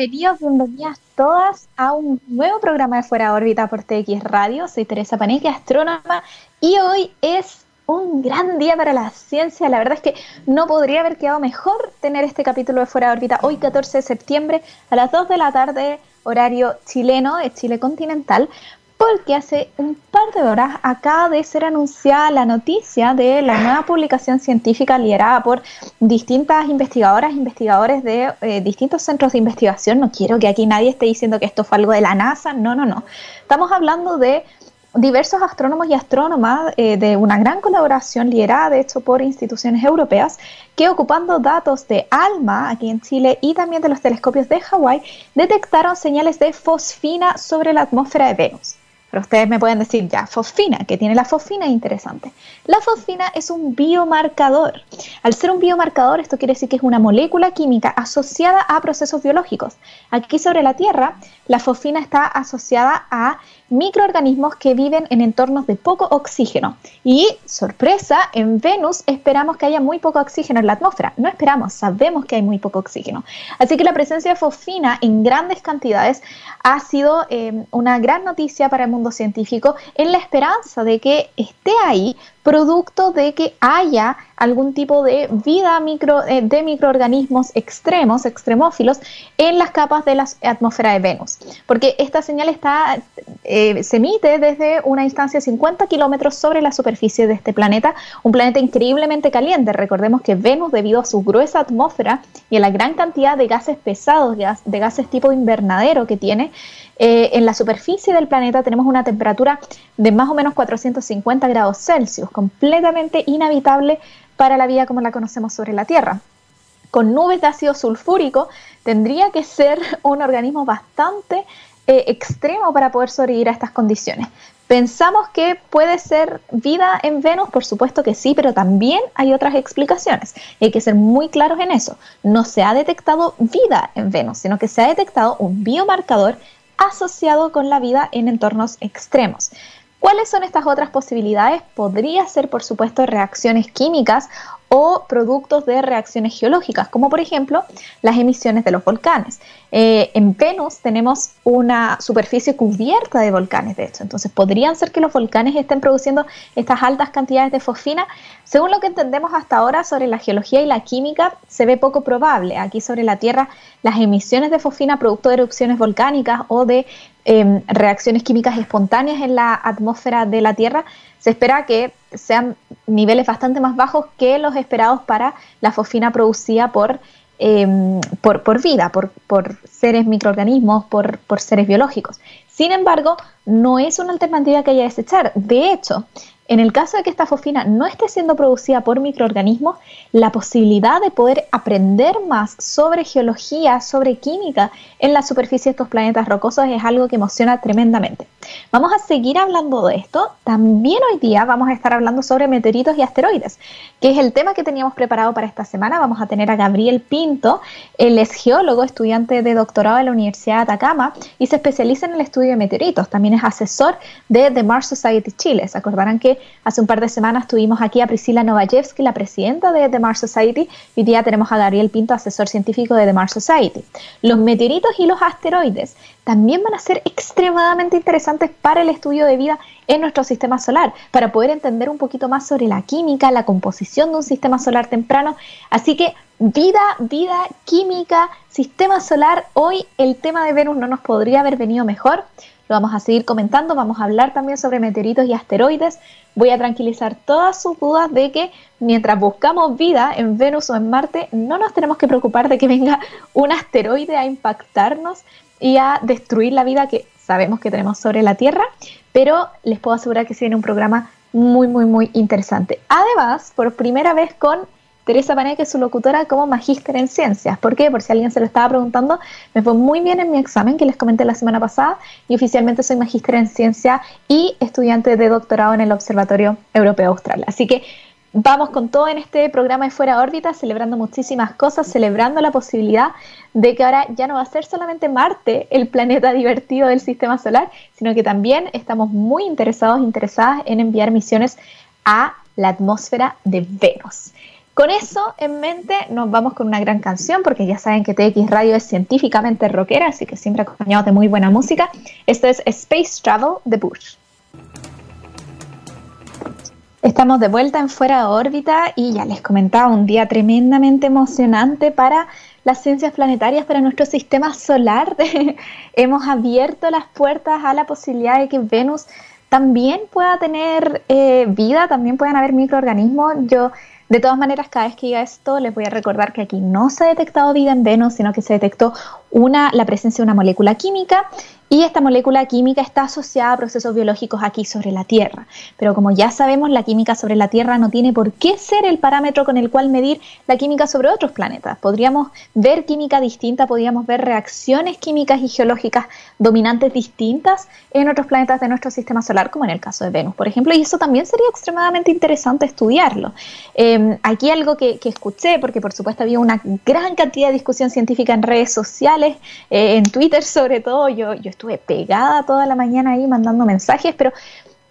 bienvenidos, bienvenidas todas a un nuevo programa de Fuera de órbita por TX Radio. Soy Teresa Paneque, astrónoma, y hoy es un gran día para la ciencia. La verdad es que no podría haber quedado mejor tener este capítulo de Fuera de órbita hoy 14 de septiembre a las 2 de la tarde, horario chileno, de Chile continental, porque hace un par de horas acaba de ser anunciada la noticia de la nueva publicación científica liderada por distintas investigadoras, investigadores de eh, distintos centros de investigación. No quiero que aquí nadie esté diciendo que esto fue algo de la NASA, no, no, no. Estamos hablando de diversos astrónomos y astrónomas eh, de una gran colaboración liderada, de hecho, por instituciones europeas, que ocupando datos de ALMA aquí en Chile y también de los telescopios de Hawái, detectaron señales de fosfina sobre la atmósfera de Venus. Pero ustedes me pueden decir ya, fosfina, ¿qué tiene la fosfina? Interesante. La fosfina es un biomarcador. Al ser un biomarcador, esto quiere decir que es una molécula química asociada a procesos biológicos. Aquí sobre la Tierra, la fosfina está asociada a microorganismos que viven en entornos de poco oxígeno. Y, sorpresa, en Venus esperamos que haya muy poco oxígeno en la atmósfera. No esperamos, sabemos que hay muy poco oxígeno. Así que la presencia de fosfina en grandes cantidades ha sido eh, una gran noticia para el mundo científico en la esperanza de que esté ahí producto de que haya algún tipo de vida micro, eh, de microorganismos extremos, extremófilos, en las capas de la atmósfera de Venus. Porque esta señal está, eh, se emite desde una distancia de 50 kilómetros sobre la superficie de este planeta, un planeta increíblemente caliente. Recordemos que Venus, debido a su gruesa atmósfera y a la gran cantidad de gases pesados, de gases tipo invernadero que tiene, eh, en la superficie del planeta tenemos una temperatura de más o menos 450 grados Celsius, completamente inhabitable para la vida como la conocemos sobre la Tierra. Con nubes de ácido sulfúrico tendría que ser un organismo bastante eh, extremo para poder sobrevivir a estas condiciones. ¿Pensamos que puede ser vida en Venus? Por supuesto que sí, pero también hay otras explicaciones. Hay que ser muy claros en eso. No se ha detectado vida en Venus, sino que se ha detectado un biomarcador asociado con la vida en entornos extremos. ¿Cuáles son estas otras posibilidades? Podría ser, por supuesto, reacciones químicas o productos de reacciones geológicas, como por ejemplo las emisiones de los volcanes. Eh, en Venus tenemos una superficie cubierta de volcanes, de hecho, entonces podrían ser que los volcanes estén produciendo estas altas cantidades de fosfina. Según lo que entendemos hasta ahora sobre la geología y la química, se ve poco probable. Aquí sobre la Tierra, las emisiones de fosfina producto de erupciones volcánicas o de em, reacciones químicas espontáneas en la atmósfera de la Tierra se espera que sean niveles bastante más bajos que los esperados para la fosfina producida por, em, por, vida, por, seres microorganismos, por, por seres biológicos. Sin embargo, no es una alternativa que haya que desechar. De hecho, en el caso de que esta fosfina no esté siendo producida por microorganismos, la posibilidad de poder aprender más sobre geología, sobre química en la superficie de estos planetas rocosos es algo que emociona tremendamente. Vamos a seguir hablando de esto. También hoy día vamos a estar hablando sobre meteoritos y asteroides, que es el tema que teníamos preparado para esta semana. Vamos a tener a Gabriel Pinto, él es geólogo, estudiante de doctorado en la Universidad de Atacama y se especializa en el estudio de meteoritos. También es asesor de The Mars Society Chile. Que Hace un par de semanas tuvimos aquí a Priscila Novajevsky, la presidenta de The Mars Society, y hoy día tenemos a Gabriel Pinto, asesor científico de The Mars Society. Los meteoritos y los asteroides también van a ser extremadamente interesantes para el estudio de vida en nuestro sistema solar, para poder entender un poquito más sobre la química, la composición de un sistema solar temprano. Así que vida, vida, química, sistema solar, hoy el tema de Venus no nos podría haber venido mejor. Lo vamos a seguir comentando, vamos a hablar también sobre meteoritos y asteroides. Voy a tranquilizar todas sus dudas de que mientras buscamos vida en Venus o en Marte, no nos tenemos que preocupar de que venga un asteroide a impactarnos y a destruir la vida que sabemos que tenemos sobre la Tierra, pero les puedo asegurar que se un programa muy, muy, muy interesante. Además, por primera vez con Teresa que es su locutora como magíster en ciencias. ¿Por qué? Por si alguien se lo estaba preguntando, me fue muy bien en mi examen que les comenté la semana pasada y oficialmente soy magíster en ciencia y estudiante de doctorado en el Observatorio Europeo Austral. Así que vamos con todo en este programa de Fuera órbita, celebrando muchísimas cosas, celebrando la posibilidad de que ahora ya no va a ser solamente Marte el planeta divertido del sistema solar, sino que también estamos muy interesados, interesadas en enviar misiones a la atmósfera de Venus. Con eso en mente nos vamos con una gran canción, porque ya saben que TX Radio es científicamente rockera, así que siempre acompañado de muy buena música. Esto es Space Travel de Bush. Estamos de vuelta en Fuera de órbita y ya les comentaba un día tremendamente emocionante para las ciencias planetarias, para nuestro sistema solar. Hemos abierto las puertas a la posibilidad de que Venus también pueda tener eh, vida, también puedan haber microorganismos. Yo, de todas maneras, cada vez que diga esto, les voy a recordar que aquí no se ha detectado vida en Venus, sino que se detectó una, la presencia de una molécula química y esta molécula química está asociada a procesos biológicos aquí sobre la Tierra. Pero como ya sabemos, la química sobre la Tierra no tiene por qué ser el parámetro con el cual medir la química sobre otros planetas. Podríamos ver química distinta, podríamos ver reacciones químicas y geológicas dominantes distintas en otros planetas de nuestro sistema solar, como en el caso de Venus, por ejemplo, y eso también sería extremadamente interesante estudiarlo. Em, aquí algo que, escuché, porque por supuesto había una gran cantidad de discusión científica en redes sociales, eh, en Twitter sobre todo, yo, yo estuve pegada toda la mañana ahí mandando mensajes, pero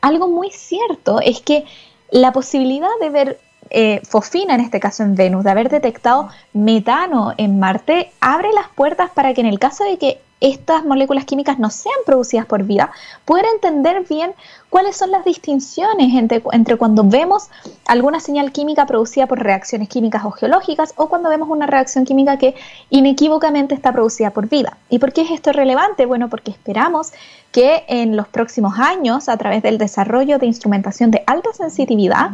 algo muy cierto es que la posibilidad de ver eh, fosfina, en este caso en Venus, de haber detectado metano en Marte, abre las puertas para que en el caso de que estas moléculas químicas no sean producidas por vida, poder entender bien cuáles son las distinciones entre, cuando vemos alguna señal química producida por reacciones químicas o geológicas o cuando vemos una reacción química que inequívocamente está producida por vida. ¿Y por qué es esto relevante? Bueno, porque esperamos que en los próximos años, a través del desarrollo de instrumentación de alta sensitividad,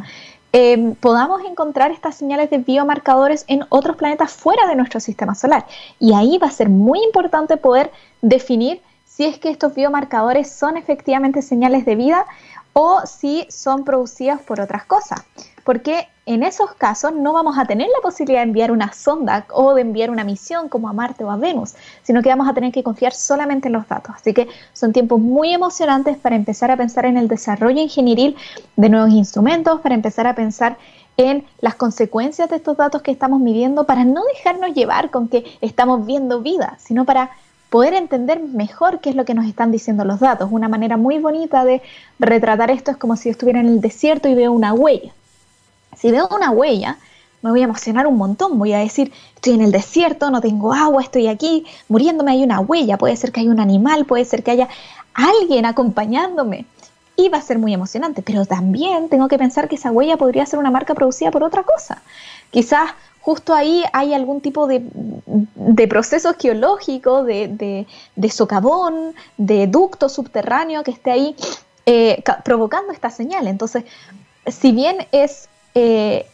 Em, podamos encontrar estas señales de biomarcadores en otros planetas fuera de nuestro sistema solar. Y ahí va a ser muy importante poder definir si es que estos biomarcadores son efectivamente señales de vida o si son producidas por otras cosas porque en esos casos no vamos a tener la posibilidad de enviar una sonda o de enviar una misión como a Marte o a Venus, sino que vamos a tener que confiar solamente en los datos. Así que son tiempos muy emocionantes para empezar a pensar en el desarrollo ingenieril de nuevos instrumentos, para empezar a pensar en las consecuencias de estos datos que estamos midiendo, para no dejarnos llevar con que estamos viendo vida, sino para poder entender mejor qué es lo que nos están diciendo los datos. Una manera muy bonita de retratar esto es como si yo estuviera en el desierto y veo una huella. Si veo una huella, me voy a emocionar un montón, voy a decir, estoy en el desierto, no tengo agua, estoy aquí, muriéndome hay una huella, puede ser que haya un animal, puede ser que haya alguien acompañándome. Y va a ser muy emocionante, pero también tengo que pensar que esa huella podría ser una marca producida por otra cosa. Quizás justo ahí hay algún tipo de, proceso geológico, de, socavón, de ducto subterráneo que esté ahí eh, provocando esta señal. Entonces, si bien es eh,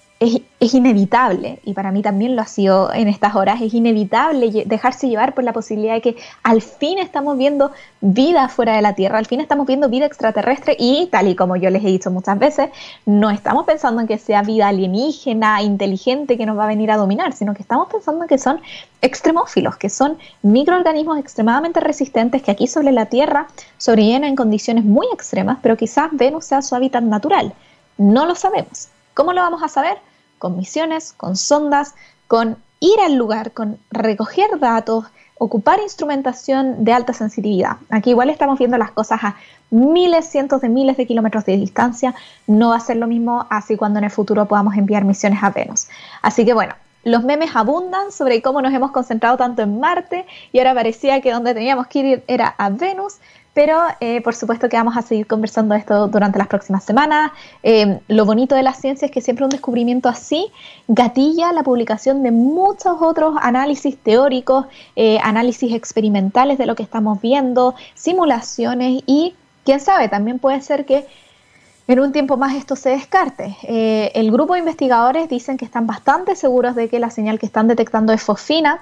es, inevitable, y para mí también lo ha sido en estas horas, es inevitable dejarse llevar por la posibilidad de que al fin estamos viendo vida fuera de la Tierra, al fin estamos viendo vida extraterrestre y tal y como yo les he dicho muchas veces, no estamos pensando en que sea vida alienígena, inteligente, que nos va a venir a dominar, sino que estamos pensando en que son extremófilos, que son microorganismos extremadamente resistentes que aquí sobre la Tierra sobreviven en condiciones muy extremas, pero quizás Venus sea su hábitat natural. No lo sabemos. ¿Cómo lo vamos a saber? Con misiones, con sondas, con ir al lugar, con recoger datos, ocupar instrumentación de alta sensitividad. Aquí igual estamos viendo las cosas a miles, cientos de miles de kilómetros de distancia. No va a ser lo mismo así cuando en el futuro podamos enviar misiones a Venus. Así que bueno, los memes abundan sobre cómo nos hemos concentrado tanto en Marte y ahora parecía que donde teníamos que ir era a Venus. Pero eh, por supuesto que vamos a seguir conversando esto durante las próximas semanas. Eh, lo bonito de la ciencia es que siempre un descubrimiento así gatilla la publicación de muchos otros análisis teóricos, eh, análisis experimentales de lo que estamos viendo, simulaciones y quién sabe, también puede ser que en un tiempo más esto se descarte. el grupo de investigadores dicen que están bastante seguros de que la señal que están detectando es fosfina,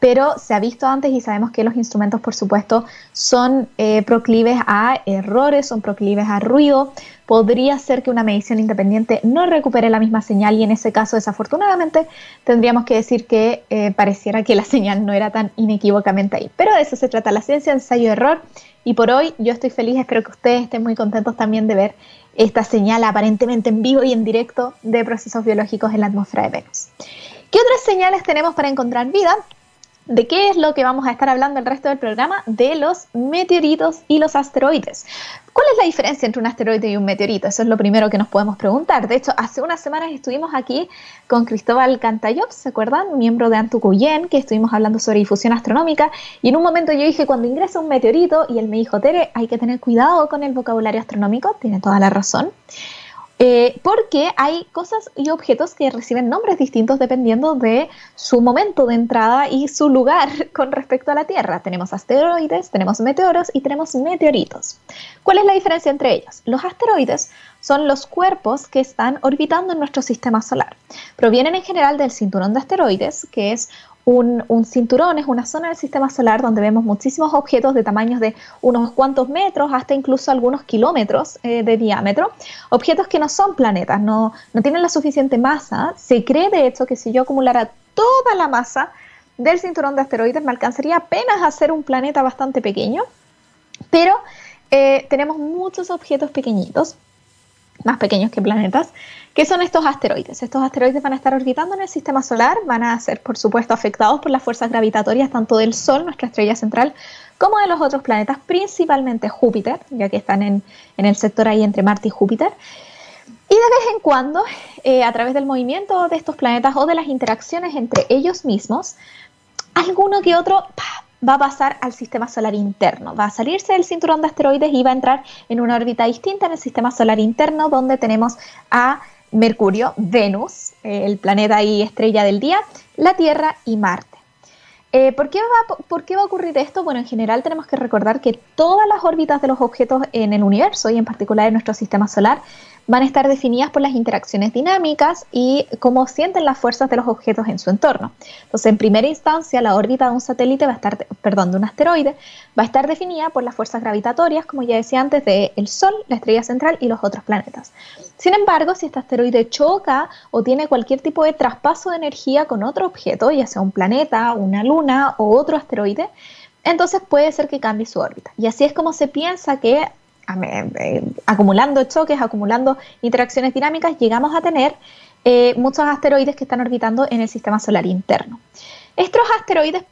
pero se ha visto antes y sabemos que los instrumentos, por supuesto, son eh, proclives a errores, son proclives a ruido. Podría ser que una medición independiente no recupere la misma señal y en ese caso, desafortunadamente, tendríamos que decir que eh, pareciera que la señal no era tan inequívocamente ahí. Pero de eso se trata la ciencia, ensayo-error. Y por hoy yo estoy feliz, espero que ustedes estén muy contentos también de ver esta señal aparentemente en vivo y en directo de procesos biológicos en la atmósfera de Venus. ¿Qué otras señales tenemos para encontrar vida? ¿De qué es lo que vamos a estar hablando el resto del programa? De los meteoritos y los asteroides. ¿Cuál es la diferencia entre un asteroide y un meteorito? Eso es lo primero que nos podemos preguntar. De hecho, hace unas semanas estuvimos aquí con Cristóbal Cantayop, ¿se acuerdan? Miembro de Antucuyen, que estuvimos hablando sobre difusión astronómica. Y en un momento yo dije, cuando ingresa un meteorito, y él me dijo, Tere, hay que tener cuidado con el vocabulario astronómico, tiene toda la razón. Eh, porque hay cosas y objetos que reciben nombres distintos dependiendo de su momento de entrada y su lugar con respecto a la Tierra. Tenemos asteroides, tenemos meteoros y tenemos meteoritos. ¿Cuál es la diferencia entre ellos? Los asteroides son los cuerpos que están orbitando en nuestro sistema solar. Provienen en general del cinturón de asteroides, que es un, cinturón es una zona del sistema solar donde vemos muchísimos objetos de tamaños de unos cuantos metros hasta incluso algunos kilómetros eh, de diámetro, objetos que no son planetas, no, no tienen la suficiente masa. Se cree de hecho que si yo acumulara toda la masa del cinturón de asteroides me alcanzaría apenas a ser un planeta bastante pequeño, pero eh, tenemos muchos objetos pequeñitos, más pequeños que planetas, ¿Qué son estos asteroides? Estos asteroides van a estar orbitando en el sistema solar, van a ser, por supuesto, afectados por las fuerzas gravitatorias tanto del Sol, nuestra estrella central, como de los otros planetas, principalmente Júpiter, ya que están en, el sector ahí entre Marte y Júpiter. Y de vez en cuando, eh, a través del movimiento de estos planetas o de las interacciones entre ellos mismos, alguno que otro va a pasar al sistema solar interno, va a salirse del cinturón de asteroides y va a entrar en una órbita distinta en el sistema solar interno, donde tenemos a Mercurio, Venus, eh, el planeta y estrella del día, la Tierra y Marte. Eh, ¿por, qué va, ¿Por qué va a ocurrir esto? Bueno, en general tenemos que recordar que todas las órbitas de los objetos en el universo y en particular en nuestro sistema solar van a estar definidas por las interacciones dinámicas y cómo sienten las fuerzas de los objetos en su entorno. Entonces, en primera instancia, la órbita de un satélite va a estar, perdón, de un asteroide, va a estar definida por las fuerzas gravitatorias, como ya decía antes, del el Sol, la estrella central y los otros planetas. Sin embargo, si este asteroide choca o tiene cualquier tipo de traspaso de energía con otro objeto, ya sea un planeta, una luna o otro asteroide, entonces puede ser que cambie su órbita. Y así es como se piensa que acumulando choques, acumulando interacciones dinámicas, llegamos a tener eh, muchos asteroides que están orbitando en el sistema solar interno. Estos asteroides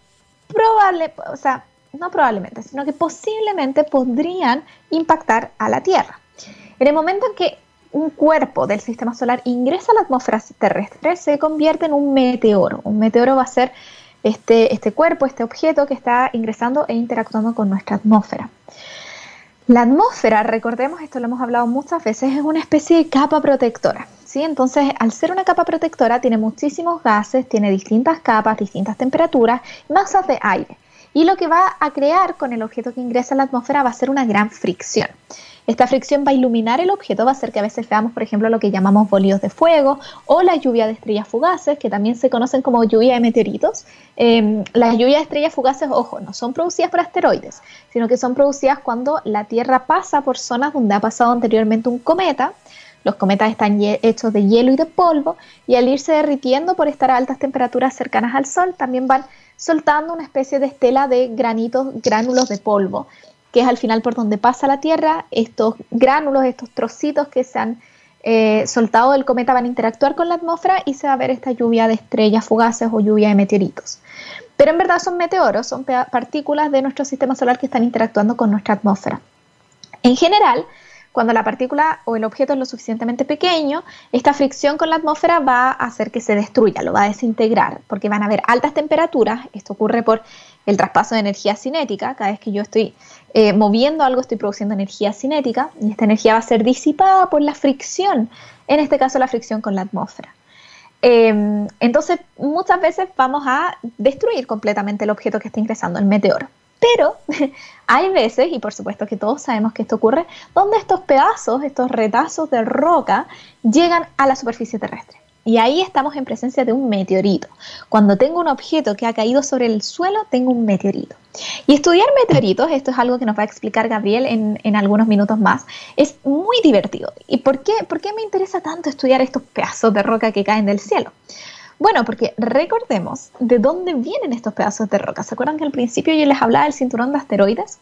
probable, o sea, no probablemente, sino que posiblemente podrían impactar a la Tierra. En el momento en que un cuerpo del sistema solar ingresa a la atmósfera terrestre, se convierte en un meteoro. Un meteoro va a ser este, este cuerpo, este objeto que está ingresando e interactuando con nuestra atmósfera. La atmósfera, recordemos, esto lo hemos hablado muchas veces, es una especie de capa protectora. ¿sí? Entonces, al ser una capa protectora, tiene muchísimos gases, tiene distintas capas, distintas temperaturas, masas de aire. Y lo que va a crear con el objeto que ingresa a la atmósfera va a ser una gran fricción. Esta fricción va a iluminar el objeto, va a hacer que a veces veamos, por ejemplo, lo que llamamos bolios de fuego o la lluvia de estrellas fugaces, que también se conocen como lluvia de meteoritos. Em, las lluvias de estrellas fugaces, ojo, no son producidas por asteroides, sino que son producidas cuando la Tierra pasa por zonas donde ha pasado anteriormente un cometa. Los cometas están hechos de hielo y de polvo y al irse derritiendo por estar a altas temperaturas cercanas al Sol, también van soltando una especie de estela de granitos, gránulos de polvo que es al final por donde pasa la Tierra, estos gránulos, estos trocitos que se han eh, soltado del cometa van a interactuar con la atmósfera y se va a ver esta lluvia de estrellas fugaces o lluvia de meteoritos. Pero en verdad son meteoros, son partículas de nuestro sistema solar que están interactuando con nuestra atmósfera. En general, cuando la partícula o el objeto es lo suficientemente pequeño, esta fricción con la atmósfera va a hacer que se destruya, lo va a desintegrar, porque van a haber altas temperaturas. Esto ocurre por el traspaso de energía cinética. Cada vez que yo estoy eh, moviendo algo, estoy produciendo energía cinética y esta energía va a ser disipada por la fricción, en este caso la fricción con la atmósfera. Em, entonces, muchas veces vamos a destruir completamente el objeto que está ingresando, el meteoro. Pero hay veces, y por supuesto que todos sabemos que esto ocurre, donde estos pedazos, estos retazos de roca, llegan a la superficie terrestre. Y ahí estamos en presencia de un meteorito. Cuando tengo un objeto que ha caído sobre el suelo, tengo un meteorito. Y estudiar meteoritos, esto es algo que nos va a explicar Gabriel en, algunos minutos más, es muy divertido. ¿Y por qué, por qué me interesa tanto estudiar estos pedazos de roca que caen del cielo? Bueno, porque recordemos de dónde vienen estos pedazos de roca. ¿Se acuerdan que al principio yo les hablaba del cinturón de asteroides?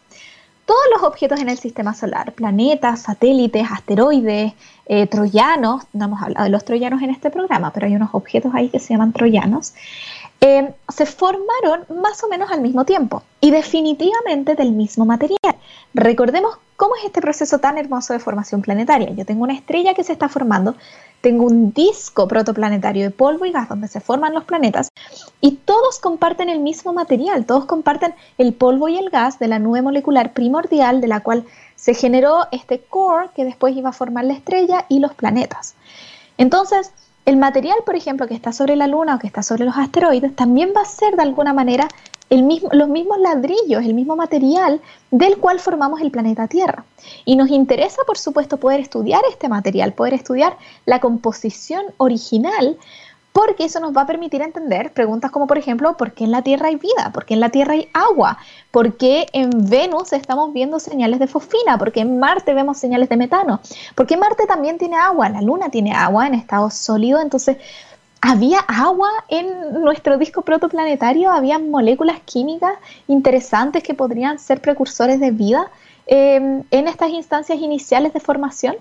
Todos los objetos en el sistema solar, planetas, satélites, asteroides, eh, troyanos, no hemos hablado de los troyanos en este programa, pero hay unos objetos ahí que se llaman troyanos, eh, se formaron más o menos al mismo tiempo y definitivamente del mismo material. Recordemos cómo es este proceso tan hermoso de formación planetaria. Yo tengo una estrella que se está formando, tengo un disco protoplanetario de polvo y gas donde se forman los planetas y todos comparten el mismo material, todos comparten el polvo y el gas de la nube molecular primordial de la cual se generó este core que después iba a formar la estrella y los planetas. Entonces, el material, por ejemplo, que está sobre la Luna o que está sobre los asteroides, también va a ser de alguna manera los mismos ladrillos, el mismo material del cual formamos el planeta Tierra. Y nos interesa, por supuesto, poder estudiar este material, poder estudiar la composición original porque eso nos va a permitir entender preguntas como, por ejemplo, ¿por qué en la Tierra hay vida? ¿Por qué en la Tierra hay agua? ¿Por qué en Venus estamos viendo señales de fosfina? ¿Por qué en Marte vemos señales de metano? ¿Por qué Marte también tiene agua? La Luna tiene agua en estado sólido, entonces... ¿Había agua en nuestro disco protoplanetario? ¿Había moléculas químicas interesantes que podrían ser precursores de vida eh, en estas instancias iniciales de formación?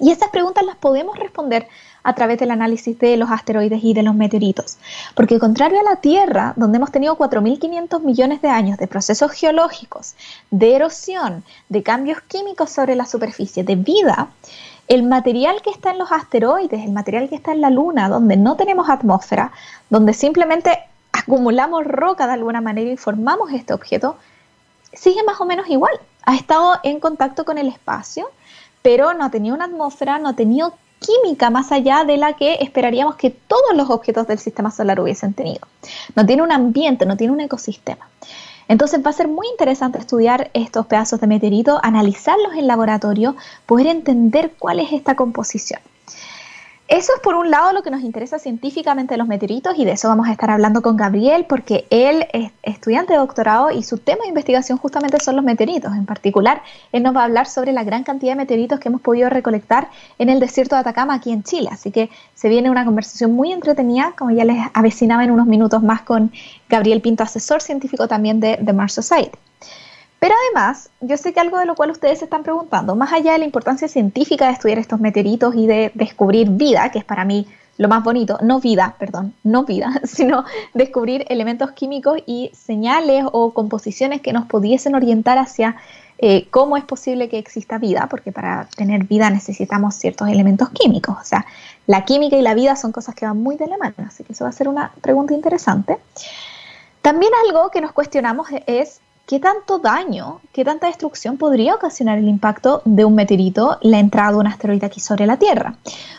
Y esas preguntas las podemos responder a través del análisis de los asteroides y de los meteoritos. Porque contrario a la Tierra, donde hemos tenido 4.500 millones de años de procesos geológicos, de erosión, de cambios químicos sobre la superficie, de vida, el material que está en los asteroides, el material que está en la Luna, donde no tenemos atmósfera, donde simplemente acumulamos roca de alguna manera y formamos este objeto, sigue más o menos igual. Ha estado en contacto con el espacio, pero no tenido una atmósfera, no tenido química más allá de la que esperaríamos que todos los objetos del sistema solar hubiesen tenido. No tiene un ambiente, no tiene un ecosistema. Entonces va a ser muy interesante estudiar estos pedazos de meteorito, analizarlos en laboratorio, poder entender cuál es esta composición. Eso es por un lado lo que nos interesa científicamente de los meteoritos y de eso vamos a estar hablando con Gabriel porque él es estudiante de doctorado y su tema de investigación justamente son los meteoritos. En particular, él nos va a hablar sobre la gran cantidad de meteoritos que hemos podido recolectar en el desierto de Atacama aquí en Chile. Así que se viene una conversación muy entretenida, como ya les avecinaba en unos minutos más con Gabriel Pinto, asesor científico también de The Mars Society. Pero además, yo sé que algo de lo cual ustedes se están preguntando, más allá de la importancia científica de estudiar estos meteoritos y de descubrir vida, que es para mí lo más bonito, no vida, perdón, no vida, sino descubrir elementos químicos y señales o composiciones que nos pudiesen orientar hacia eh, cómo es posible que exista vida, porque para tener vida necesitamos ciertos elementos químicos. O sea, la química y la vida son cosas que van muy de la mano, así que eso va a ser una pregunta interesante. También algo que nos cuestionamos es ¿qué tanto daño, qué tanta destrucción podría ocasionar el impacto de un meteorito, la entrada de un asteroide aquí sobre la Tierra?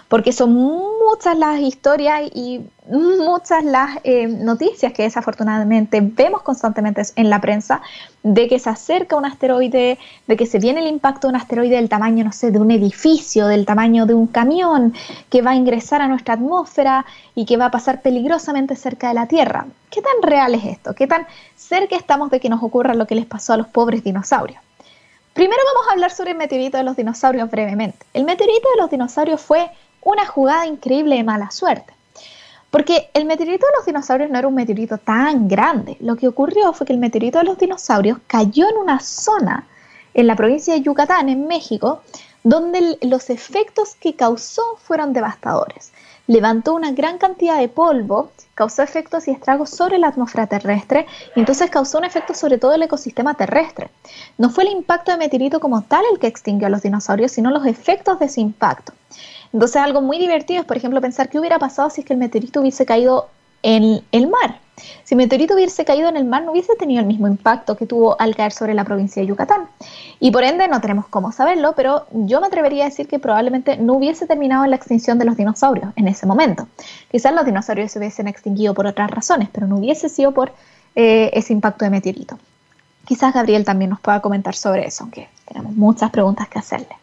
Porque son muchas las historias y muchas las eh, noticias que desafortunadamente vemos constantemente en la prensa de que se acerca un asteroide, de que se viene el impacto de un asteroide del tamaño, no sé, de un edificio, del tamaño de un camión, que va a ingresar a nuestra atmósfera y que va a pasar peligrosamente cerca de la Tierra. ¿Qué tan real es esto? ¿Qué tan cerca estamos de que nos ocurra lo que les pasó a los pobres dinosaurios? Primero vamos a hablar sobre el meteorito de los dinosaurios brevemente. El meteorito de los dinosaurios fue una jugada increíble de mala suerte. Porque el meteorito de los dinosaurios no era un meteorito tan grande. Lo que ocurrió fue que el meteorito de los dinosaurios cayó en una zona en la provincia de Yucatán, en México, donde los efectos que causó fueron devastadores. Levantó una gran cantidad de polvo, causó efectos y estragos sobre la atmósfera terrestre y entonces causó un efecto sobre todo el ecosistema terrestre. No fue el impacto de meteorito como tal el que extinguió a los dinosaurios, sino los efectos de ese impacto. Entonces algo muy divertido es, por ejemplo, pensar qué hubiera pasado si es que el meteorito hubiese caído en el mar. Si el meteorito hubiese caído en el mar, no hubiese tenido el mismo impacto que tuvo al caer sobre la provincia de Yucatán. Y por ende, no tenemos cómo saberlo, pero yo me atrevería a decir que probablemente no hubiese terminado la extinción de los dinosaurios en ese momento. Quizás los dinosaurios se hubiesen extinguido por otras razones, pero no hubiese sido por eh, ese impacto de meteorito. Quizás Gabriel también nos pueda comentar sobre eso, aunque tenemos muchas preguntas que hacerle.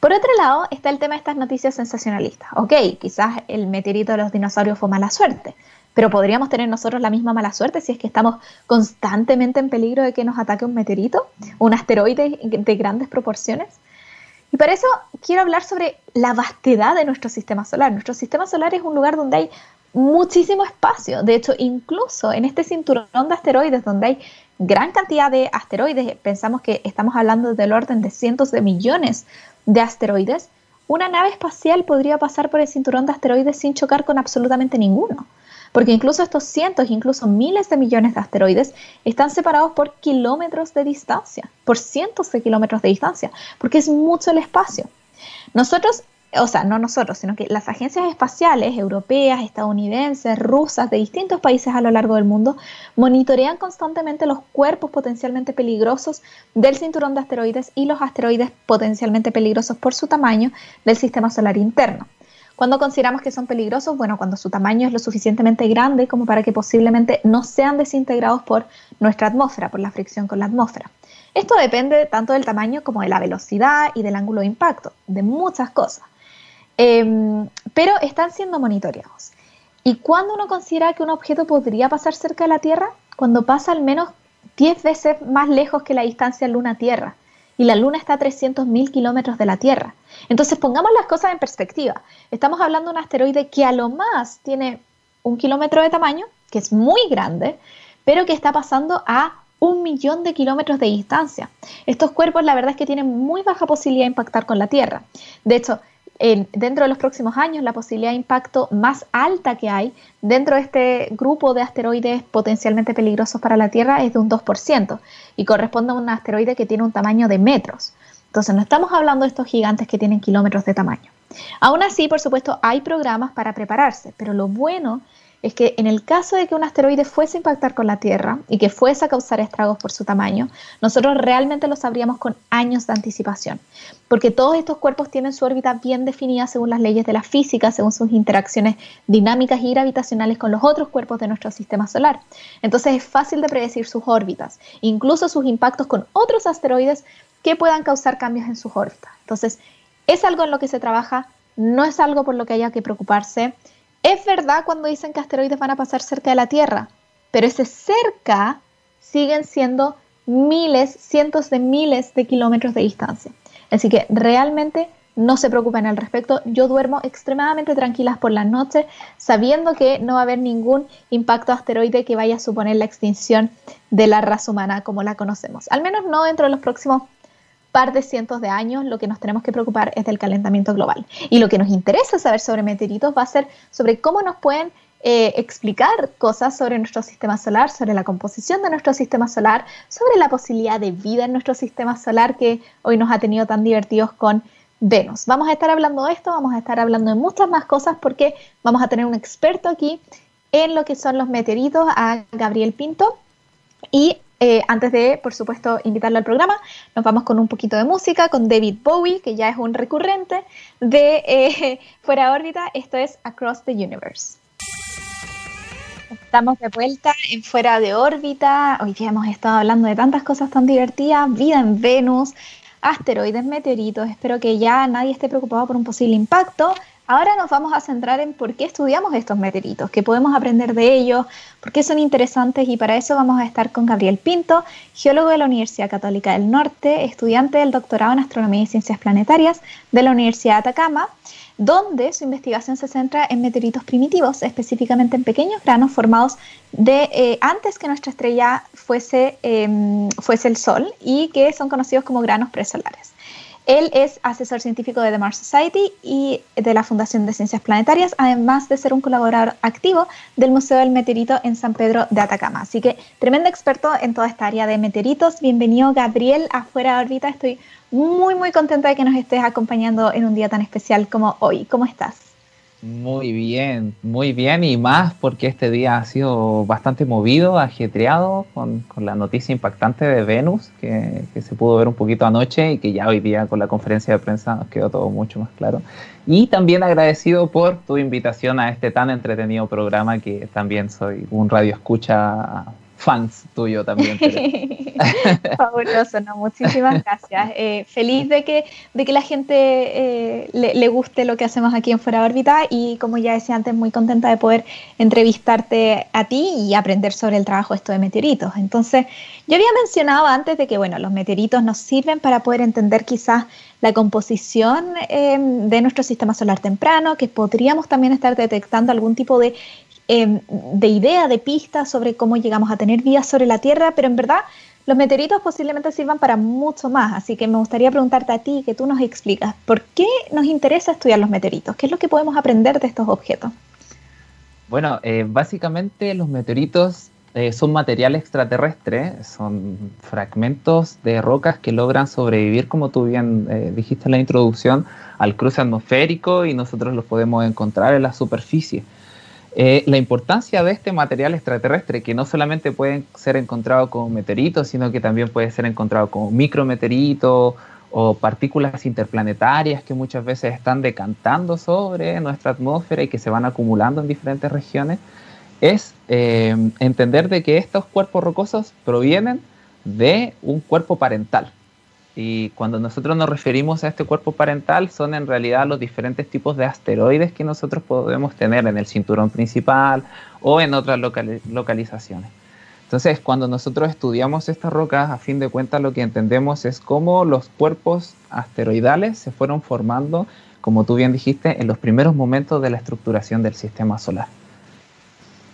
Por otro lado, está el tema de estas noticias sensacionalistas. Ok, quizás el meteorito de los dinosaurios fue mala suerte, pero podríamos tener nosotros la misma mala suerte si es que estamos constantemente en peligro de que nos ataque un meteorito, un asteroide de grandes proporciones. Y para eso quiero hablar sobre la vastedad de nuestro sistema solar. Nuestro sistema solar es un lugar donde hay muchísimo espacio. De hecho, incluso en este cinturón de asteroides donde hay gran cantidad de asteroides, pensamos que estamos hablando del orden de cientos de millones de asteroides, una nave espacial podría pasar por el cinturón de asteroides sin chocar con absolutamente ninguno. porque incluso estos cientos, incluso miles de millones de asteroides están separados por kilómetros de distancia, por cientos de kilómetros de distancia, porque es mucho el espacio. Nosotros o sea, no nosotros, sino que las agencias espaciales europeas, estadounidenses, rusas, de distintos países a lo largo del mundo, monitorean constantemente los cuerpos potencialmente peligrosos del cinturón de asteroides y los asteroides potencialmente peligrosos por su tamaño del sistema solar interno. Cuando consideramos que son peligrosos? Bueno, cuando su tamaño es lo suficientemente grande como para que posiblemente no sean desintegrados por nuestra atmósfera, por la fricción con la atmósfera. Esto depende tanto del tamaño como de la velocidad y del ángulo de impacto, de muchas cosas. Em, pero están siendo monitoreados. ¿Y cuándo uno considera que un objeto podría pasar cerca de la Tierra? Cuando pasa al menos 10 veces más lejos que la distancia Luna-Tierra. Y la Luna está a 300.000 kilómetros de la Tierra. Entonces pongamos las cosas en perspectiva. Estamos hablando de un asteroide que a lo más tiene un kilómetro de tamaño, que es muy grande, pero que está pasando a un millón de kilómetros de distancia. Estos cuerpos la verdad es que tienen muy baja posibilidad de impactar con la Tierra. De hecho, dentro de los próximos años la posibilidad de impacto más alta que hay dentro de este grupo de asteroides potencialmente peligrosos para la Tierra es de un 2% y corresponde a un asteroide que tiene un tamaño de metros. Entonces no estamos hablando de estos gigantes que tienen kilómetros de tamaño. Aún así, por supuesto, hay programas para prepararse, pero lo bueno es que en el caso de que un asteroide fuese a impactar con la Tierra y que fuese a causar estragos por su tamaño, nosotros realmente lo sabríamos con años de anticipación, porque todos estos cuerpos tienen su órbita bien definida según las leyes de la física, según sus interacciones dinámicas y gravitacionales con los otros cuerpos de nuestro sistema solar. Entonces es fácil de predecir sus órbitas, incluso sus impactos con otros asteroides que puedan causar cambios en sus órbitas. Entonces, es algo en lo que se trabaja, no es algo por lo que haya que preocuparse. Es verdad cuando dicen que asteroides van a pasar cerca de la Tierra, pero ese cerca siguen siendo miles, cientos de miles de kilómetros de distancia. Así que realmente no se preocupen al respecto. Yo duermo extremadamente tranquilas por la noche, sabiendo que no va a haber ningún impacto asteroide que vaya a suponer la extinción de la raza humana como la conocemos. Al menos no dentro de los próximos par de cientos de años, lo que nos tenemos que preocupar es del calentamiento global. Y lo que nos interesa saber sobre meteoritos va a ser sobre cómo nos pueden eh, explicar cosas sobre nuestro sistema solar, sobre la composición de nuestro sistema solar, sobre la posibilidad de vida en nuestro sistema solar que hoy nos ha tenido tan divertidos con Venus. Vamos a estar hablando de esto, vamos a estar hablando de muchas más cosas porque vamos a tener un experto aquí en lo que son los meteoritos, a Gabriel Pinto. Y eh, antes de, por supuesto, invitarlo al programa, nos vamos con un poquito de música, con David Bowie, que ya es un recurrente de eh, Fuera órbita. Esto es Across the Universe. Estamos de vuelta en Fuera de órbita. Hoy día hemos estado hablando de tantas cosas tan divertidas, vida en Venus, asteroides, meteoritos. Espero que ya nadie esté preocupado por un posible impacto. Ahora nos vamos a centrar en por qué estudiamos estos meteoritos, qué podemos aprender de ellos, por qué son interesantes y para eso vamos a estar con Gabriel Pinto, geólogo de la Universidad Católica del Norte, estudiante del doctorado en Astronomía y Ciencias Planetarias de la Universidad de Atacama, donde su investigación se centra en meteoritos primitivos, específicamente en pequeños granos formados de eh, antes que nuestra estrella fuese, em, fuese el Sol y que son conocidos como granos presolares. Él es asesor científico de The Mars Society y de la Fundación de Ciencias Planetarias, además de ser un colaborador activo del Museo del Meteorito en San Pedro de Atacama. Así que tremendo experto en toda esta área de meteoritos. Bienvenido, Gabriel, afuera de órbita. Estoy muy, muy contenta de que nos estés acompañando en un día tan especial como hoy. ¿Cómo estás? Muy bien, muy bien y más porque este día ha sido bastante movido, ajetreado con, la noticia impactante de Venus que, se pudo ver un poquito anoche y que ya hoy día con la conferencia de prensa nos quedó todo mucho más claro. Y también agradecido por tu invitación a este tan entretenido programa que también soy un radio escucha fans tuyo también. Fabuloso, no, muchísimas gracias. Eh, feliz de que, de que la gente eh, le, guste lo que hacemos aquí en Fuera órbita y como ya decía antes, muy contenta de poder entrevistarte a ti y aprender sobre el trabajo esto de meteoritos. Entonces, yo había mencionado antes de que, bueno, los meteoritos nos sirven para poder entender quizás la composición em, de nuestro sistema solar temprano, que podríamos también estar detectando algún tipo de Em, de idea, de pista sobre cómo llegamos a tener vida sobre la Tierra, pero en verdad los meteoritos posiblemente sirvan para mucho más, así que me gustaría preguntarte a ti que tú nos explicas, ¿por qué nos interesa estudiar los meteoritos? ¿Qué es lo que podemos aprender de estos objetos? Bueno, eh, básicamente los meteoritos eh, son material extraterrestre, son fragmentos de rocas que logran sobrevivir, como tú bien eh, dijiste en la introducción, al cruce atmosférico y nosotros los podemos encontrar en la superficie. La importancia de este material extraterrestre, que no solamente puede ser encontrado como meteoritos, sino que también puede ser encontrado como micrometeoritos o partículas interplanetarias que muchas veces están decantando sobre nuestra atmósfera y que se van acumulando en diferentes regiones, es eh, entender de que estos cuerpos rocosos provienen de un cuerpo parental. Y cuando nosotros nos referimos a este cuerpo parental, son en realidad los diferentes tipos de asteroides que nosotros podemos tener en el cinturón principal o en otras localizaciones. Entonces, cuando nosotros estudiamos estas rocas, a fin de cuentas lo que entendemos es cómo los cuerpos asteroidales se fueron formando, como tú bien dijiste, en los primeros momentos de la estructuración del sistema solar.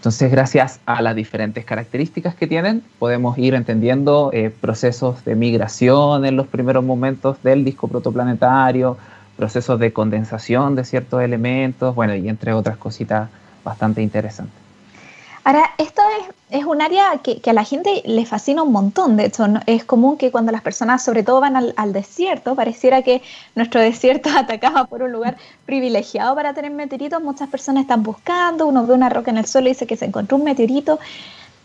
Entonces, gracias a las diferentes características que tienen, podemos ir entendiendo eh, procesos de migración en los primeros momentos del disco protoplanetario, procesos de condensación de ciertos elementos, bueno, y entre otras cositas bastante interesantes. Ahora, esto es, un área que, a la gente le fascina un montón. De hecho, es común que cuando las personas, sobre todo, van al, desierto, pareciera que nuestro desierto atacaba por un lugar privilegiado para tener meteoritos. Muchas personas están buscando, uno ve una roca en el suelo y dice que se encontró un meteorito.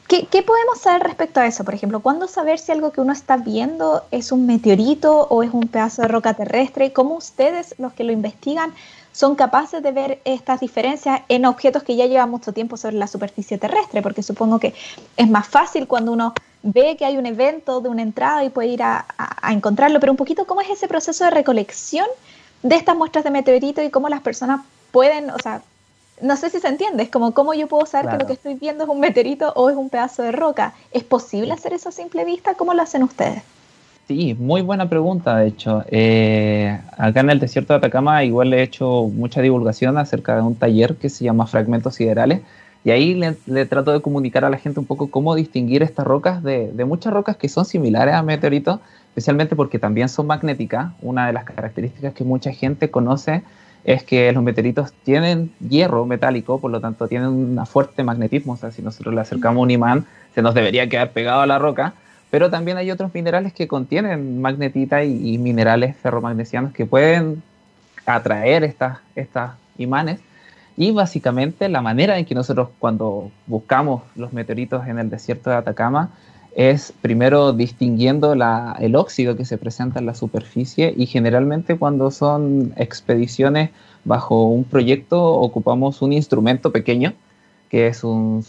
¿Qué, ¿Qué, podemos saber respecto a eso? Por ejemplo, ¿cuándo saber si algo que uno está viendo es un meteorito o es un pedazo de roca terrestre? ¿Cómo ustedes, los que lo investigan, son capaces de ver estas diferencias en objetos que ya llevan mucho tiempo sobre la superficie terrestre, porque supongo que es más fácil cuando uno ve que hay un evento de una entrada y puede ir a, encontrarlo, pero un poquito cómo es ese proceso de recolección de estas muestras de meteorito y cómo las personas pueden, o sea, no sé si se entiende, es como cómo yo puedo saber que lo que estoy viendo es un meteorito o es un pedazo de roca. ¿Es posible hacer eso a simple vista? ¿Cómo lo hacen ustedes? Sí, muy buena pregunta, de hecho. Eh, acá en el desierto de Atacama igual he hecho mucha divulgación acerca de un taller que se llama Fragmentos Siderales y ahí le, trato de comunicar a la gente un poco cómo distinguir estas rocas de, muchas rocas que son similares a meteoritos, especialmente porque también son magnéticas. Una de las características que mucha gente conoce es que los meteoritos tienen hierro metálico, por lo tanto tienen un fuerte magnetismo, o sea, si nosotros le acercamos un imán, se nos debería quedar pegado a la roca pero también hay otros minerales que contienen magnetita y, minerales ferromagnesianos que pueden atraer estas, estas imanes. Y básicamente la manera en que nosotros cuando buscamos los meteoritos en el desierto de Atacama es primero distinguiendo el óxido que se presenta en la superficie y generalmente cuando son expediciones bajo un proyecto ocupamos un instrumento pequeño que es un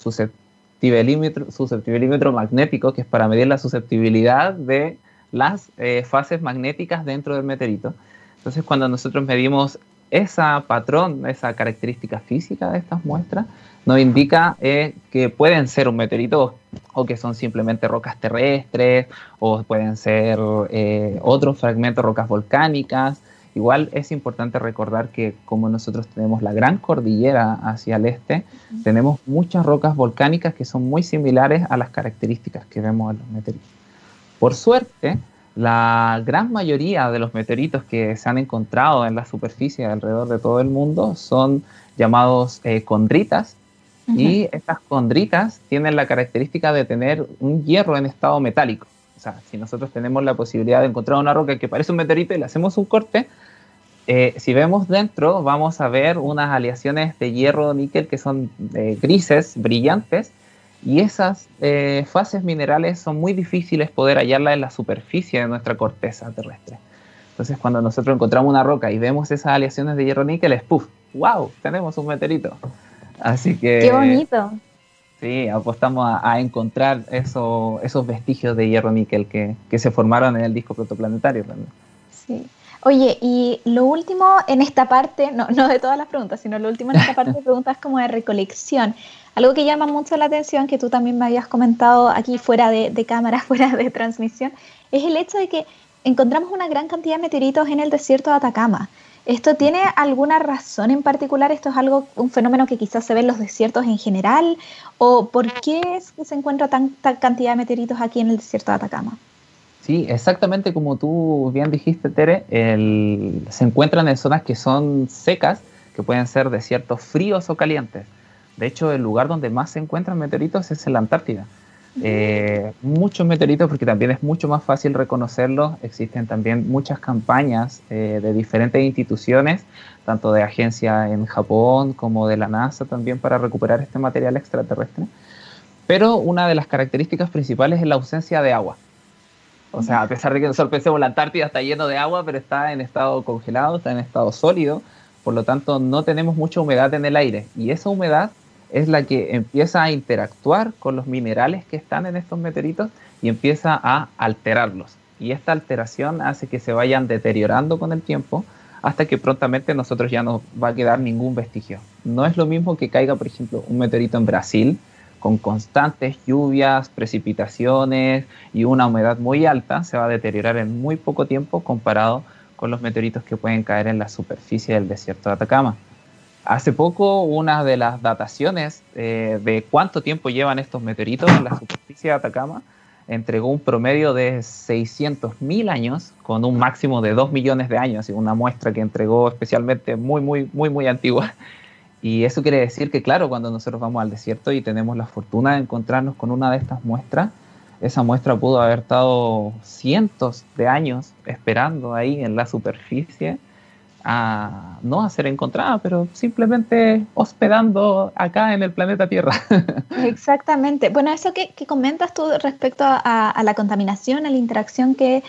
susceptibilímetro, magnético, que es para medir la susceptibilidad de las eh, fases magnéticas dentro del meteorito. Entonces, cuando nosotros medimos esa patrón, esa característica física de estas muestras, nos indica eh, que pueden ser un meteorito o que son simplemente rocas terrestres o pueden ser eh, otros fragmentos, rocas volcánicas Igual es importante recordar que como nosotros tenemos la gran cordillera hacia el este, tenemos muchas rocas volcánicas que son muy similares a las características que vemos en los meteoritos. Por suerte, la gran mayoría de los meteoritos que se han encontrado en la superficie alrededor de todo el mundo son llamados eh, condritas y estas condritas tienen la característica de tener un hierro en estado metálico. O sea, si nosotros tenemos la posibilidad de encontrar una roca que parece un meteorito y le hacemos un corte, eh, si vemos dentro vamos a ver unas aleaciones de hierro níquel que son eh, grises, brillantes, y esas eh, fases minerales son muy difíciles poder hallarlas en la superficie de nuestra corteza terrestre. Entonces cuando nosotros encontramos una roca y vemos esas aleaciones de hierro níquel es ¡puf! ¡Wow! Tenemos un meteorito. Así que... ¡Qué bonito! Sí, apostamos a, encontrar esos vestigios de hierro níquel que, se formaron en el disco protoplanetario. Sí. Oye, y lo último en esta parte, no, no de todas las preguntas, sino lo último en esta parte de preguntas como de recolección. Algo que llama mucho la atención, que tú también me habías comentado aquí fuera de, de cámara, fuera de transmisión, es el hecho de que encontramos una gran cantidad de meteoritos en el desierto de Atacama. ¿Esto tiene alguna razón en particular? ¿Esto es algo, un fenómeno que quizás se ve en los desiertos en general? ¿O por qué es que se encuentra tanta cantidad de meteoritos aquí en el desierto de Atacama? Sí, exactamente como tú bien dijiste, Tere, se encuentran en zonas que son secas, que pueden ser desiertos fríos o calientes. De hecho, el lugar donde más se encuentran meteoritos es en la Antártida. Eh, muchos meteoritos porque también es mucho más fácil reconocerlos. Existen también muchas campañas eh, de diferentes instituciones, tanto de agencia en Japón como de la NASA también para recuperar este material extraterrestre. Pero una de las características principales es la ausencia de agua. O sea, a pesar de que nosotros pensemos la Antártida está lleno de agua, pero está en estado congelado, está en estado sólido, por lo tanto no tenemos mucha humedad en el aire. Y esa humedad es la que empieza a interactuar con los minerales que están en estos meteoritos y empieza a alterarlos. Y esta alteración hace que se vayan deteriorando con el tiempo hasta que prontamente nosotros ya no va a quedar ningún vestigio. No es lo mismo que caiga, por ejemplo, un meteorito en Brasil con constantes lluvias, precipitaciones y una humedad muy alta, se va a deteriorar en muy poco tiempo comparado con los meteoritos que pueden caer en la superficie del desierto de Atacama. Hace poco, una de las dataciones eh, de cuánto tiempo llevan estos meteoritos en la superficie de Atacama entregó un promedio de 600.000 años con un máximo de 2 millones de años, y una muestra que entregó especialmente muy, muy, muy, muy antigua. Y eso quiere decir que, claro, cuando nosotros vamos al desierto y tenemos la fortuna de encontrarnos con una de estas muestras, esa muestra pudo haber estado cientos de años esperando ahí en la superficie a no a ser encontrada, pero simplemente hospedando acá en el planeta Tierra. Exactamente. Bueno, eso que, comentas tú respecto a, la contaminación, a la interacción que,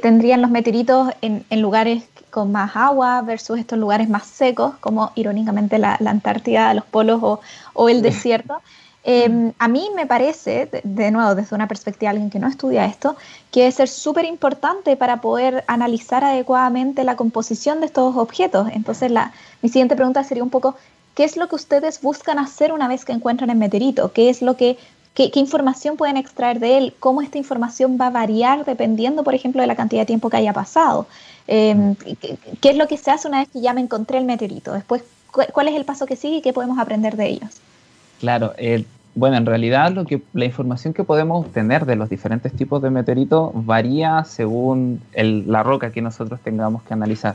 tendrían los meteoritos en, lugares con más agua versus estos lugares más secos, como irónicamente la, Antártida, los polos o el desierto. Em, a mí me parece, de, nuevo, desde una perspectiva de alguien que no estudia esto, que es ser súper importante para poder analizar adecuadamente la composición de estos objetos. Entonces, la, mi siguiente pregunta sería un poco, ¿qué es lo que ustedes buscan hacer una vez que encuentran el meteorito? ¿Qué es lo que ¿Qué, información pueden extraer de él? ¿Cómo esta información va a variar dependiendo, por ejemplo, de la cantidad de tiempo que haya pasado? Em, ¿qué, es lo que se hace una vez que ya me encontré el meteorito? Después, ¿cuál es el paso que sigue y qué podemos aprender de ellos? Claro, bueno, en realidad lo que, la información que podemos obtener de los diferentes tipos de meteoritos varía según la roca que nosotros tengamos que analizar.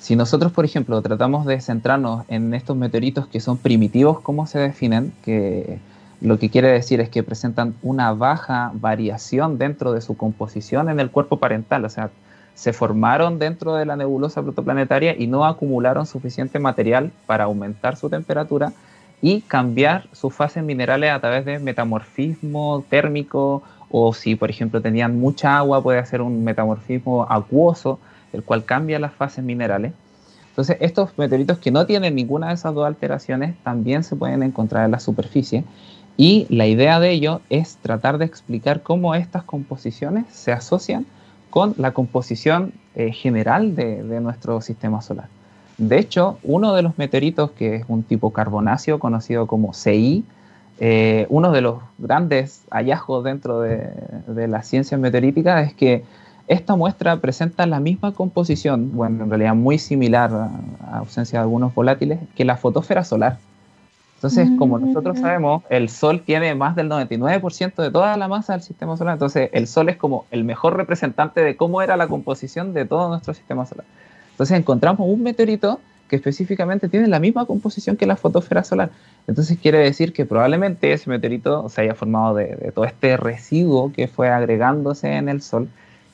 Si nosotros, por ejemplo, tratamos de centrarnos en estos meteoritos que son primitivos, ¿cómo se definen? Que lo que quiere decir es que presentan una baja variación dentro de su composición en el cuerpo parental, o sea, se formaron dentro de la nebulosa protoplanetaria y no acumularon suficiente material para aumentar su temperatura y cambiar sus fases minerales a través de metamorfismo térmico o si por ejemplo tenían mucha agua puede hacer un metamorfismo acuoso, el cual cambia las fases minerales. Entonces estos meteoritos que no tienen ninguna de esas dos alteraciones también se pueden encontrar en la superficie y la idea de ello es tratar de explicar cómo estas composiciones se asocian con la composición eh, general de nuestro sistema solar. De hecho, uno de los meteoritos, que es un tipo carbonáceo conocido como CI, eh, uno de los grandes hallazgos dentro de, la ciencia meteorítica es que esta muestra presenta la misma composición, bueno, en realidad muy similar a, ausencia de algunos volátiles, que la fotosfera solar. Entonces, como nosotros mm. sabemos, el Sol tiene más del 99% de toda la masa del sistema solar. Entonces, el Sol es como el mejor representante de cómo era la composición de todo nuestro sistema solar. Entonces encontramos un meteorito que específicamente tiene la misma composición que la fotosfera solar. Entonces quiere decir que probablemente ese meteorito se haya formado de, todo este residuo que fue agregándose en el Sol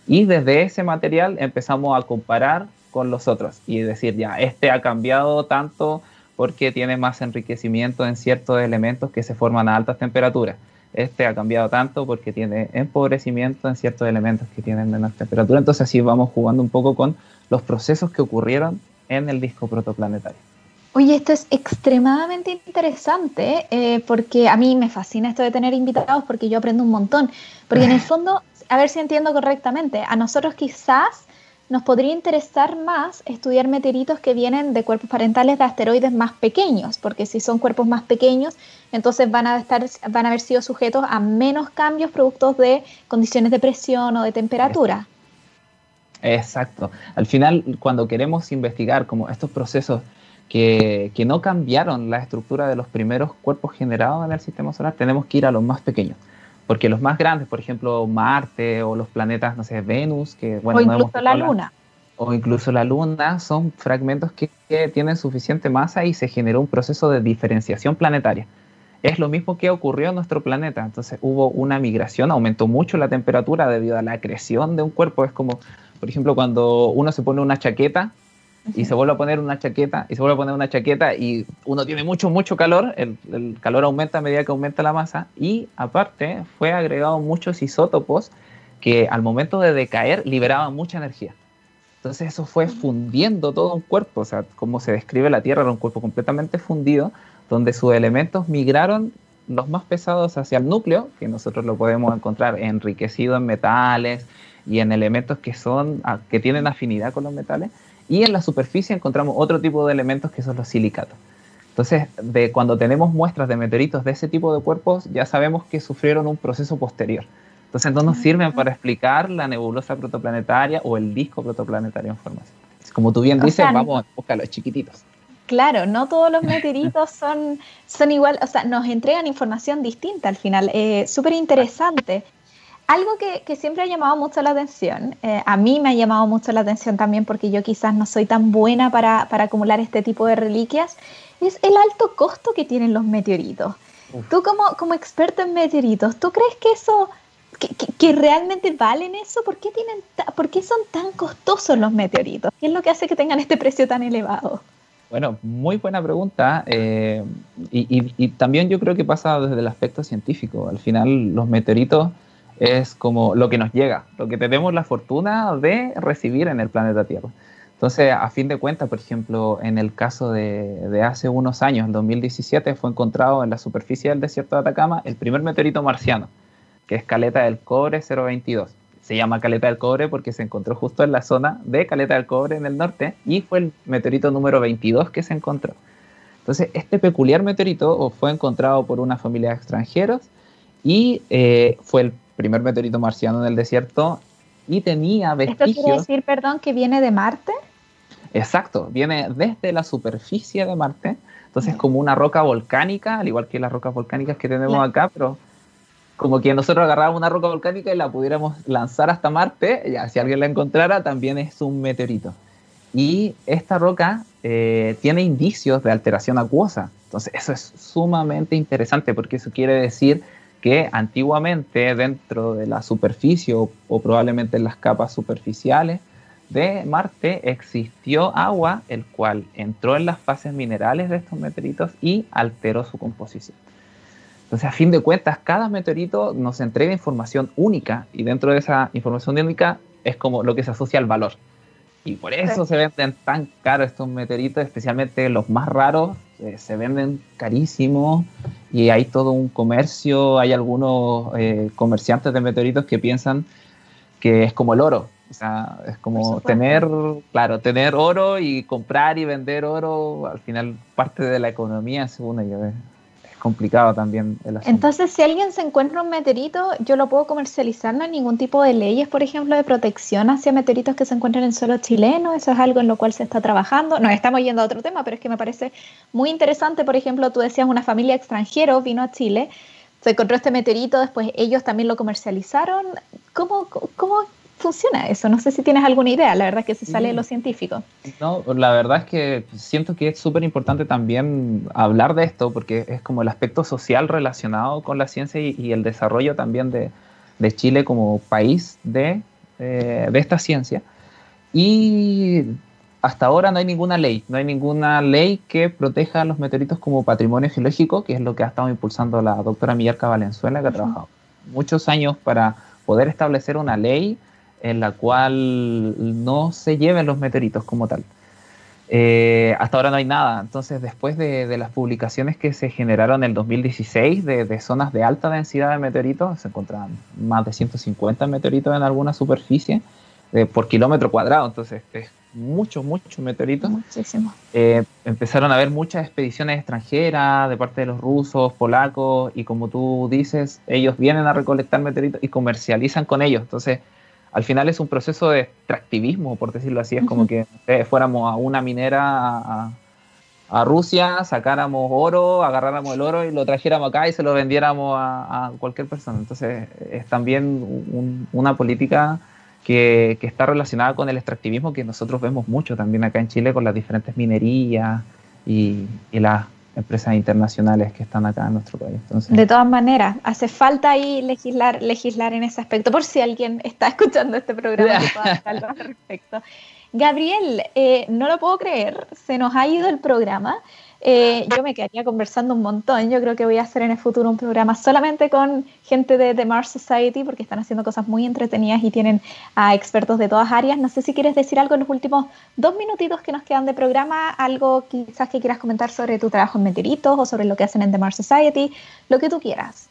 y desde ese material empezamos a comparar con los otros y decir, ya, este ha cambiado tanto porque tiene más enriquecimiento en ciertos elementos que se forman a altas temperaturas. Este ha cambiado tanto porque tiene empobrecimiento en ciertos elementos que tienen menos temperatura. Entonces así vamos jugando un poco con los procesos que ocurrieron en el disco protoplanetario. Oye, esto es extremadamente interesante eh, porque a mí me fascina esto de tener invitados porque yo aprendo un montón. Porque en el fondo, a ver si entiendo correctamente, a nosotros quizás nos podría interesar más estudiar meteoritos que vienen de cuerpos parentales de asteroides más pequeños, porque si son cuerpos más pequeños, entonces van a, estar, van a haber sido sujetos a menos cambios productos de condiciones de presión o de temperatura. Exacto. Al final, cuando queremos investigar como estos procesos que, no cambiaron la estructura de los primeros cuerpos generados en el sistema solar, tenemos que ir a los más pequeños. Porque los más grandes, por ejemplo, Marte o los planetas, no sé, Venus, que bueno, o incluso la Luna. o incluso la Luna son fragmentos que, tienen suficiente masa y se generó un proceso de diferenciación planetaria. Es lo mismo que ocurrió en nuestro planeta. Entonces hubo una migración, aumentó mucho la temperatura debido a la acreción de un cuerpo. Es como, por ejemplo, cuando uno se pone una chaqueta y se vuelve a poner una chaqueta y se vuelve a poner una chaqueta y uno tiene mucho, mucho calor, el, el calor aumenta a medida que aumenta la masa y aparte fue agregado muchos isótopos que al momento de decaer liberaban mucha energía. Entonces eso fue fundiendo todo un cuerpo, o sea, como se describe la Tierra, era un cuerpo completamente fundido, donde sus elementos migraron los más pesados hacia el núcleo, que nosotros lo podemos encontrar enriquecido en metales y en elementos que, son, que tienen afinidad con los metales, y en la superficie encontramos otro tipo de elementos que son los silicatos. Entonces, de cuando tenemos muestras de meteoritos de ese tipo de cuerpos, ya sabemos que sufrieron un proceso posterior. Entonces no nos sirven para explicar la nebulosa protoplanetaria o el disco protoplanetario en formación. Como tú bien dices, vamos a buscar los chiquititos. Claro, no todos los meteoritos son, son igual, o sea, nos entregan información distinta al final. Eh, Súper interesante. Algo que, siempre ha llamado mucho la atención, eh, a mí me ha llamado mucho la atención también porque yo quizás no soy tan buena para, acumular este tipo de reliquias, es el alto costo que tienen los meteoritos. Tú como, como experto en meteoritos, ¿tú crees que eso que, realmente valen eso? ¿Por qué, tienen ¿Por qué son tan costosos los meteoritos? ¿Qué es lo que hace que tengan este precio tan elevado? Bueno, muy buena pregunta. Eh, y, también yo creo que pasa desde el aspecto científico. Al final, los meteoritos es como lo que nos llega, lo que tenemos la fortuna de recibir en el planeta Tierra. Entonces, a fin de cuentas, por ejemplo, en el caso de, de hace unos años, en 2017, fue encontrado en la superficie del desierto de Atacama el primer meteorito marciano que es Caleta del Cobre 022. Se llama Caleta del Cobre porque se encontró justo en la zona de Caleta del Cobre en el norte y fue el meteorito número 22 que se encontró. Entonces, este peculiar meteorito fue encontrado por una familia de extranjeros y eh, fue el primer meteorito marciano en el desierto y tenía vestigios... ¿Esto quiere decir, perdón, que viene de Marte? Exacto, viene desde la superficie de Marte. Entonces, como una roca volcánica, al igual que las rocas volcánicas que tenemos acá, pero como que nosotros agarráramos una roca volcánica y la pudiéramos lanzar hasta Marte, ya si alguien la encontrara, también es un meteorito. Y esta roca eh, tiene indicios de alteración acuosa. Entonces, eso es sumamente interesante porque eso quiere decir que antiguamente dentro de la superficie o, o probablemente en las capas superficiales de Marte existió agua, el cual entró en las fases minerales de estos meteoritos y alteró su composición. Entonces, a fin de cuentas, cada meteorito nos entrega información única y dentro de esa información única es como lo que se asocia al valor. Y por eso se venden tan caros estos meteoritos, especialmente los más raros, eh, se venden carísimos y hay todo un comercio, hay algunos eh, comerciantes de meteoritos que piensan que es como el oro, o sea, es como tener, claro, tener oro y comprar y vender oro, al final parte de la economía, según ellos complicado también el asunto. Entonces, si alguien se encuentra un meteorito, yo lo puedo comercializar, no hay ningún tipo de leyes, por ejemplo, de protección hacia meteoritos que se encuentran en suelo chileno, eso es algo en lo cual se está trabajando. Nos estamos yendo a otro tema, pero es que me parece muy interesante, por ejemplo, tú decías una familia extranjera vino a Chile, se encontró este meteorito, después ellos también lo comercializaron. ¿Cómo, cómo funciona eso? No sé si tienes alguna idea, la verdad es que se sale de lo científico. No, la verdad es que siento que es súper importante también hablar de esto porque es como el aspecto social relacionado con la ciencia y, el desarrollo también de, Chile como país de, eh, de esta ciencia. Y hasta ahora no hay ninguna ley, no hay ninguna ley que proteja a los meteoritos como patrimonio geológico, que es lo que ha estado impulsando la doctora Millarca Valenzuela, que ha trabajado muchos años para poder establecer una ley en la cual no se lleven los meteoritos como tal. Eh, hasta ahora no hay nada. Entonces, después de, las publicaciones que se generaron en el 2016 de, zonas de alta densidad de meteoritos, se encontraban más de 150 meteoritos en alguna superficie eh, por kilómetro cuadrado. Entonces, es mucho, mucho meteoritos. Muchísimo. Eh, empezaron a haber muchas expediciones extranjeras de parte de los rusos, polacos, y como tú dices, ellos vienen a recolectar meteoritos y comercializan con ellos. Entonces, al final es un proceso de extractivismo, por decirlo así. Es como que fuéramos a una minera a, Rusia, sacáramos oro, agarráramos el oro y lo trajéramos acá y se lo vendiéramos a, cualquier persona. Entonces es también una política que, está relacionada con el extractivismo que nosotros vemos mucho también acá en Chile con las diferentes minerías y, las empresas internacionales que están acá en nuestro país. de todas maneras, hace falta ahí legislar, legislar en ese aspecto, por si alguien está escuchando este programa al respecto. Gabriel, eh, no lo puedo creer, se nos ha ido el programa. Eh, yo me quedaría conversando un montón. Yo creo que voy a hacer en el futuro un programa solamente con gente de The Mars Society porque están haciendo cosas muy entretenidas y tienen a expertos de todas áreas. No sé si quieres decir algo en los últimos dos minutitos que nos quedan de programa, algo quizás que quieras comentar sobre tu trabajo en Meteoritos o sobre lo que hacen en The Mars Society, lo que tú quieras.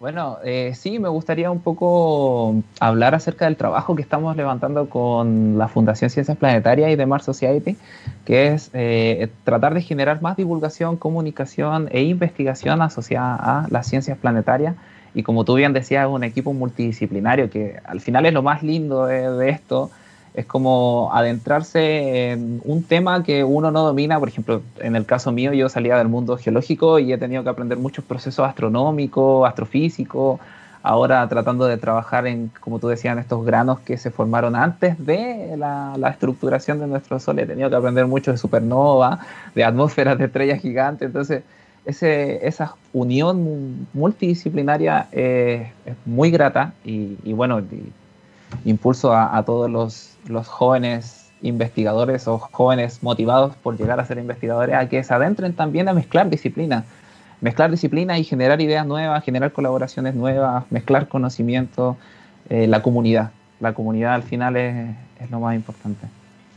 Bueno, eh, sí, me gustaría un poco hablar acerca del trabajo que estamos levantando con la Fundación Ciencias Planetarias y The Mars Society, que es eh, tratar de generar más divulgación, comunicación e investigación asociada a las ciencias planetarias. Y como tú bien decías, es un equipo multidisciplinario que al final es lo más lindo de esto, es como adentrarse en un tema que uno no domina. Por ejemplo, en el caso mío, yo salía del mundo geológico y he tenido que aprender muchos procesos astronómicos, astrofísicos. Ahora tratando de trabajar en, como tú decías, en estos granos que se formaron antes de la, estructuración de nuestro Sol. He tenido que aprender mucho de supernova, de atmósferas de estrellas gigantes. Entonces, ese, esa unión multidisciplinaria es muy grata y bueno, impulso a, todos los, jóvenes investigadores o jóvenes motivados por llegar a ser investigadores a que se adentren también a mezclar disciplinas, mezclar disciplinas y generar ideas nuevas, generar colaboraciones nuevas, mezclar conocimiento, eh, la comunidad. La comunidad al final es, es lo más importante.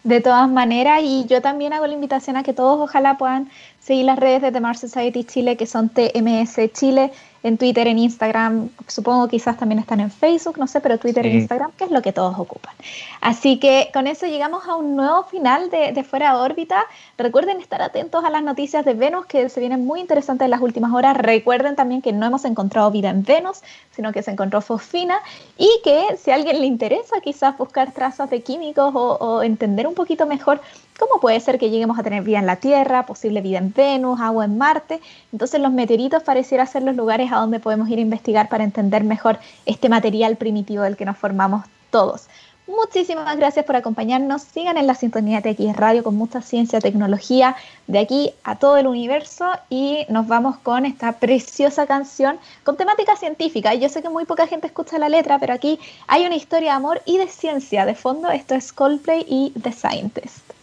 De todas maneras, y yo también hago la invitación a que todos ojalá puedan seguir las redes de The Mars Society Chile, que son TMS Chile, en Twitter, en Instagram, supongo quizás también están en Facebook, no sé, pero Twitter e Instagram, que es lo que todos ocupan. Así que con eso llegamos a un nuevo final de, de Fuera de órbita. Recuerden estar atentos a las noticias de Venus, que se vienen muy interesantes en las últimas horas. Recuerden también que no hemos encontrado vida en Venus, sino que se encontró fosfina y que si a alguien le interesa quizás buscar trazas de químicos o, o entender un poquito mejor ¿Cómo puede ser que lleguemos a tener vida en la Tierra, posible vida en Venus, agua en Marte? Entonces los meteoritos pareciera ser los lugares a donde podemos ir a investigar para entender mejor este material primitivo del que nos formamos todos. Muchísimas gracias por acompañarnos. Sigan en la sintonía de X Radio con mucha ciencia, tecnología de aquí a todo el universo y nos vamos con esta preciosa canción con temática científica. Yo sé que muy poca gente escucha la letra, pero aquí hay una historia de amor y de ciencia de fondo. Esto es Coldplay y The Scientist.